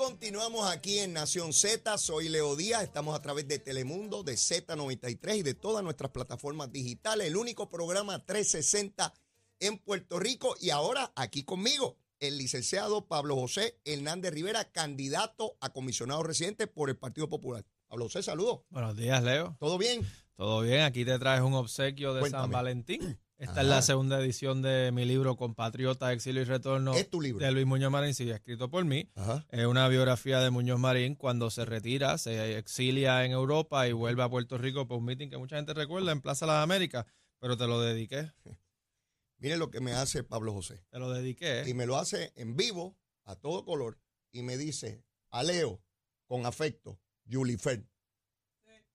continuamos aquí en Nación Z. Soy Leo Díaz. Estamos a través de Telemundo, de Z93 y de todas nuestras plataformas digitales. El único programa 360 en Puerto Rico. Y ahora aquí conmigo, el licenciado Pablo José Hernández Rivera, candidato a comisionado residente por el Partido Popular. Pablo José, saludos. Buenos días, Leo. ¿Todo bien? Todo bien. Aquí te traes un obsequio de San Valentín. Esta es la segunda edición de mi libro Compatriota, Exilio y Retorno ¿Es tu libro? de Luis Muñoz Marín, sí, escrito por mí. Es una biografía de Muñoz Marín cuando se retira, se exilia en Europa y vuelve a Puerto Rico por un meeting que mucha gente recuerda en Plaza Las Américas, pero te lo dediqué. Mire lo que me hace Pablo José. Te lo dediqué. Y me lo hace en vivo, a todo color, y me dice, a Leo, con afecto, Julie.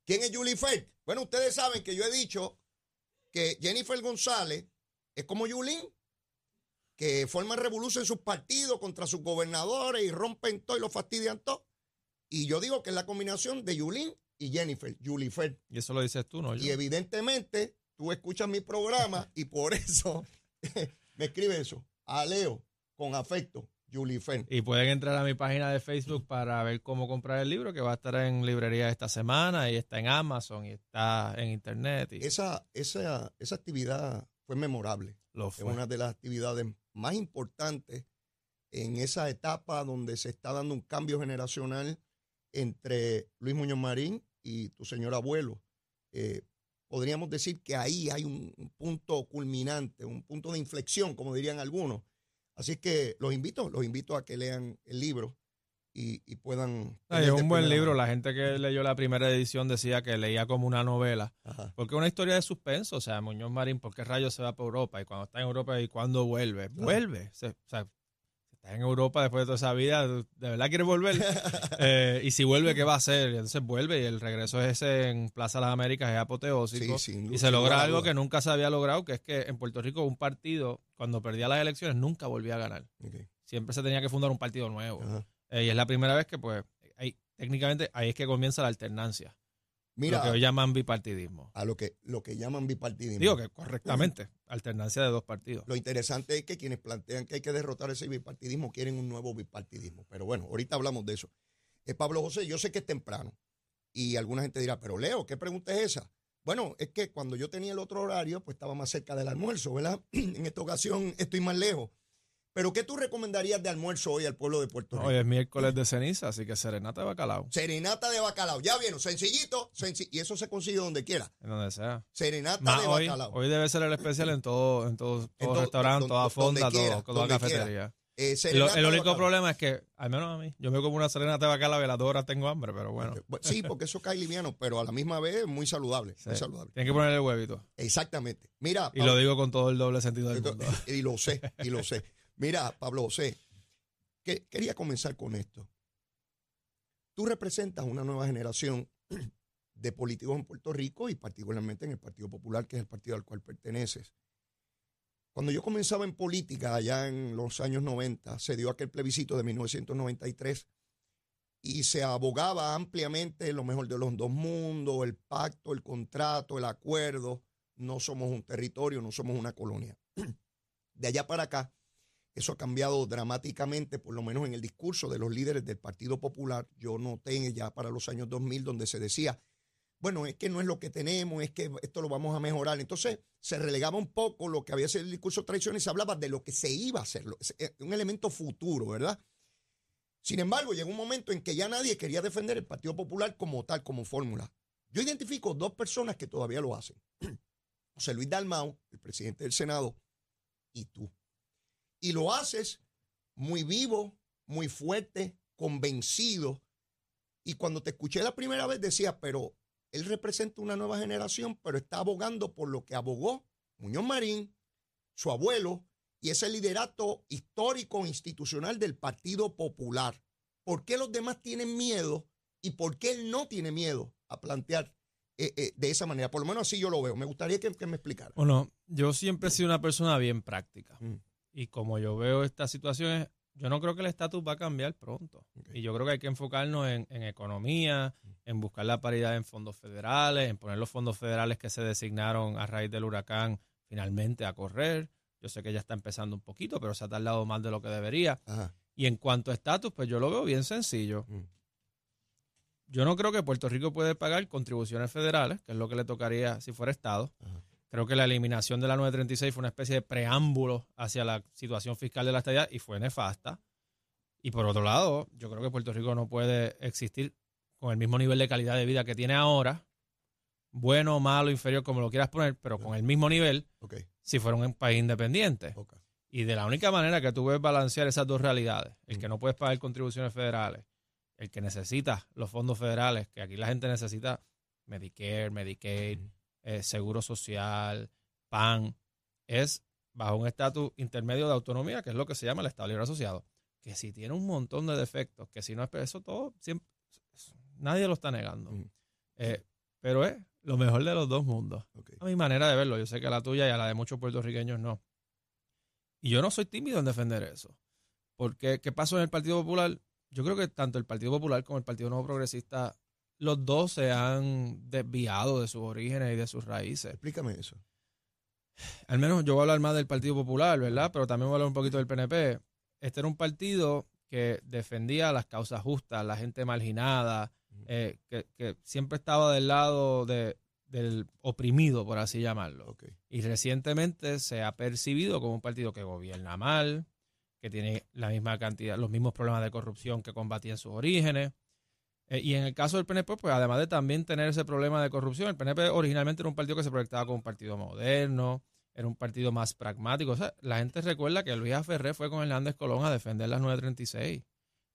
¿Quién es Julie? Bueno, ustedes saben que yo he dicho que Jennifer González es como Yulín, que forman revolución en sus partidos contra sus gobernadores y rompen todo y lo fastidian todo. Y yo digo que es la combinación de Yulín y Jennifer, Julifer. Y eso lo dices tú, ¿no? Y evidentemente tú escuchas mi programa y por eso me escribe eso. A Leo, con afecto. Y pueden entrar a mi página de Facebook para ver cómo comprar el libro, que va a estar en librería esta semana y está en Amazon y está en Internet. Esa, esa, esa actividad fue memorable. Lo fue. Es una de las actividades más importantes en esa etapa donde se está dando un cambio generacional entre Luis Muñoz Marín y tu señor abuelo. Eh, podríamos decir que ahí hay un punto culminante, un punto de inflexión, como dirían algunos Así que los invito, los invito a que lean el libro y, puedan... es un buen libro. La gente que leyó la primera edición decía que leía como una novela. Porque es una historia de suspenso. O sea, Muñoz Marín, ¿por qué rayos se va para Europa? Y cuando está en Europa, ¿y cuándo vuelve? Vuelve. o sea, en Europa después de toda esa vida, ¿de verdad quiere volver? Eh, y si vuelve, ¿qué va a hacer? Y entonces vuelve y el regreso es ese en Plaza de las Américas, es apoteósico. y se logra algo que nunca se había logrado, que es que en Puerto Rico un partido, cuando perdía las elecciones, nunca volvía a ganar. Siempre se tenía que fundar un partido nuevo. Eh, y es la primera vez que, pues, técnicamente ahí es que comienza la alternancia. Mira, lo que llaman bipartidismo. A lo que, lo que llaman bipartidismo. Digo que correctamente, alternancia de dos partidos. Lo interesante es que quienes plantean que hay que derrotar ese bipartidismo quieren un nuevo bipartidismo. Pero bueno, ahorita hablamos de eso. Eh, Pablo José, yo sé que es temprano y alguna gente dirá, pero Leo, ¿qué pregunta es esa? Bueno, es que cuando yo tenía el otro horario, pues estaba más cerca del almuerzo, ¿verdad? en esta ocasión estoy más lejos. Pero ¿qué tú recomendarías de almuerzo hoy al pueblo de Puerto Rico? Hoy es miércoles de ceniza, así que serenata de bacalao. Serenata de bacalao. Ya vieron, sencillito, y eso se consigue donde quiera. En donde sea. Serenata de bacalao. Hoy debe ser el especial en todo, en todo, todo restaurante, toda fonda, todo, toda cafetería. Eh, el único problema es que, al menos a mí, yo me como una serenata de bacalao y las dos horas tengo hambre, pero bueno. Sí, porque eso cae liviano, pero a la misma vez muy saludable. Muy saludable. Tienes que ponerle el huevito. Exactamente. Mira. Y lo digo con todo el doble sentido del mundo. Y lo sé, y lo sé. Mira, Pablo José, que quería comenzar con esto. Tú representas una nueva generación de políticos en Puerto Rico y particularmente en el Partido Popular, que es el partido al cual perteneces. Cuando yo comenzaba en política allá en los años 90, se dio aquel plebiscito de 1993 y se abogaba ampliamente lo mejor de los dos mundos, el pacto, el contrato, el acuerdo. No somos un territorio, no somos una colonia. De allá para acá, eso ha cambiado dramáticamente, por lo menos en el discurso de los líderes del Partido Popular. Yo noté ya para los años 2000 donde se decía, bueno, es que no es lo que tenemos, es que esto lo vamos a mejorar. Entonces se relegaba un poco lo que había sido el discurso tradicional y se hablaba de lo que se iba a hacer, eh, un elemento futuro, ¿verdad? Sin embargo, llegó un momento en que ya nadie quería defender el Partido Popular como tal, como fórmula. Yo identifico dos personas que todavía lo hacen. José Luis Dalmau, el presidente del Senado, y tú. Y lo haces muy vivo, muy fuerte, convencido. Y cuando te escuché la primera vez decía, pero él representa una nueva generación, pero está abogando por lo que abogó Muñoz Marín, su abuelo, y ese liderato histórico institucional del Partido Popular. ¿Por qué los demás tienen miedo y por qué él no tiene miedo a plantear eh, eh, de esa manera? Por lo menos así yo lo veo. Me gustaría que, me explicara. Bueno, yo siempre he sido una persona bien práctica. Mm. Y como yo veo estas situaciones, yo no creo que el estatus va a cambiar pronto. Y yo creo que hay que enfocarnos en, economía, en buscar la paridad en fondos federales, en poner los fondos federales que se designaron a raíz del huracán finalmente a correr. Yo sé que ya está empezando un poquito, pero se ha tardado más de lo que debería. Y en cuanto a estatus, pues yo lo veo bien sencillo. Mm. Yo no creo que Puerto Rico puede pagar contribuciones federales, que es lo que le tocaría si fuera Estado. Creo que la eliminación de la 936 fue una especie de preámbulo hacia la situación fiscal de la estadía y fue nefasta. Y por otro lado, yo creo que Puerto Rico no puede existir con el mismo nivel de calidad de vida que tiene ahora, bueno, malo, inferior, como lo quieras poner, pero con el mismo nivel, si fuera un país independiente. Y de la única manera que tú ves balancear esas dos realidades, el que no puedes pagar contribuciones federales, el que necesita los fondos federales, que aquí la gente necesita Medicare, Medicaid, eh, Seguro Social, PAN, es bajo un estatus intermedio de autonomía, que es lo que se llama el Estado Libre Asociado, que si tiene un montón de defectos, que si no es eso todo, siempre, nadie lo está negando. Eh, pero es lo mejor de los dos mundos. A mi manera de verlo, yo sé que a la tuya y a la de muchos puertorriqueños no. Y yo no soy tímido en defender eso. Porque, ¿qué pasó en el Partido Popular? Yo creo que tanto el Partido Popular como el Partido Nuevo Progresista, los dos se han desviado de sus orígenes y de sus raíces. Explícame eso. Al menos yo voy a hablar más del Partido Popular, ¿verdad? Pero también voy a hablar un poquito del PNP. Este era un partido que defendía las causas justas, la gente marginada, eh, que, siempre estaba del lado de, del oprimido, por así llamarlo. Y recientemente se ha percibido como un partido que gobierna mal, que tiene la misma cantidad, los mismos problemas de corrupción que combatía en sus orígenes. Eh, y en el caso del PNP, pues además de también tener ese problema de corrupción, el PNP originalmente era un partido que se proyectaba como un partido moderno, era un partido más pragmático. O sea, la gente recuerda que Luis Ferré fue con Hernández Colón a defender las 936.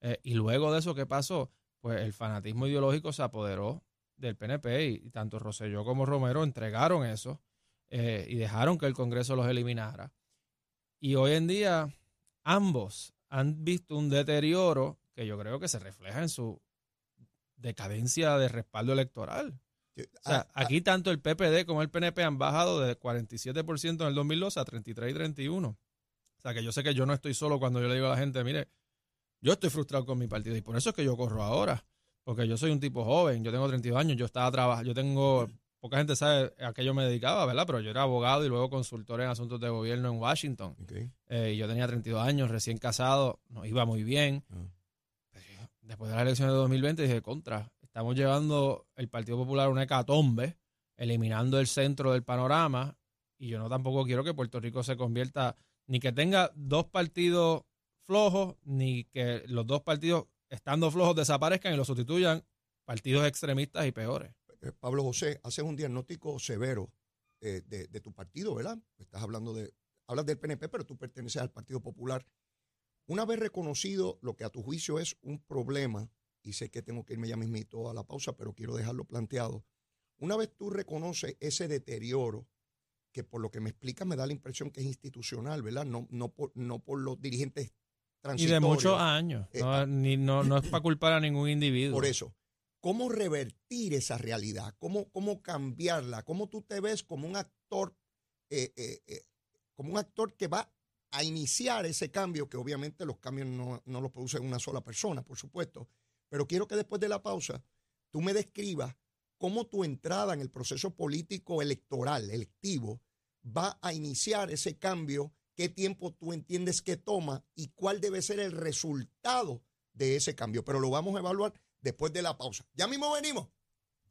Eh, y luego de eso, ¿qué pasó? Pues el fanatismo ideológico se apoderó del PNP y, tanto Rosselló como Romero entregaron eso eh, y dejaron que el Congreso los eliminara. Y hoy en día ambos han visto un deterioro que yo creo que se refleja en su decadencia de respaldo electoral. O sea, ah, ah. aquí tanto el PPD como el PNP han bajado de 47% en el 2012 a 33 y 31. O sea, que yo sé que yo no estoy solo cuando yo le digo a la gente, mire, yo estoy frustrado con mi partido y por eso es que yo corro ahora. Porque yo soy un tipo joven, yo tengo 32 años, yo estaba trabajando, yo tengo, poca gente sabe a qué yo me dedicaba, ¿verdad? Pero yo era abogado y luego consultor en asuntos de gobierno en Washington. Eh, yo tenía 32 años, recién casado, nos iba muy bien. Ah. Después de las elecciones de 2020 dije, contra, estamos llevando el Partido Popular a una hecatombe, eliminando el centro del panorama, y yo no tampoco quiero que Puerto Rico se convierta, ni que tenga dos partidos flojos, ni que los dos partidos, estando flojos, desaparezcan y los sustituyan partidos extremistas y peores. Eh, Pablo José, haces un diagnóstico severo eh, de, tu partido, ¿verdad? Estás hablando de, hablas del PNP, pero tú perteneces al Partido Popular. Una vez reconocido lo que a tu juicio es un problema, y sé que tengo que irme ya mismito a la pausa, pero quiero dejarlo planteado. Una vez tú reconoces ese deterioro, que por lo que me explicas me da la impresión que es institucional, ¿verdad? No, no, por, no por los dirigentes y de muchos años. Eh, ah, no, no, es para culpar a ningún individuo. Por eso, ¿cómo revertir esa realidad? ¿Cómo, cómo cambiarla? ¿Cómo tú te ves como un actor, eh, eh, como un actor que va a iniciar ese cambio, que obviamente los cambios no, no los produce una sola persona, por supuesto. Pero quiero que después de la pausa tú me describas cómo tu entrada en el proceso político electoral, electivo, va a iniciar ese cambio qué tiempo tú entiendes que toma y cuál debe ser el resultado de ese cambio. Pero lo vamos a evaluar después de la pausa. Ya mismo venimos.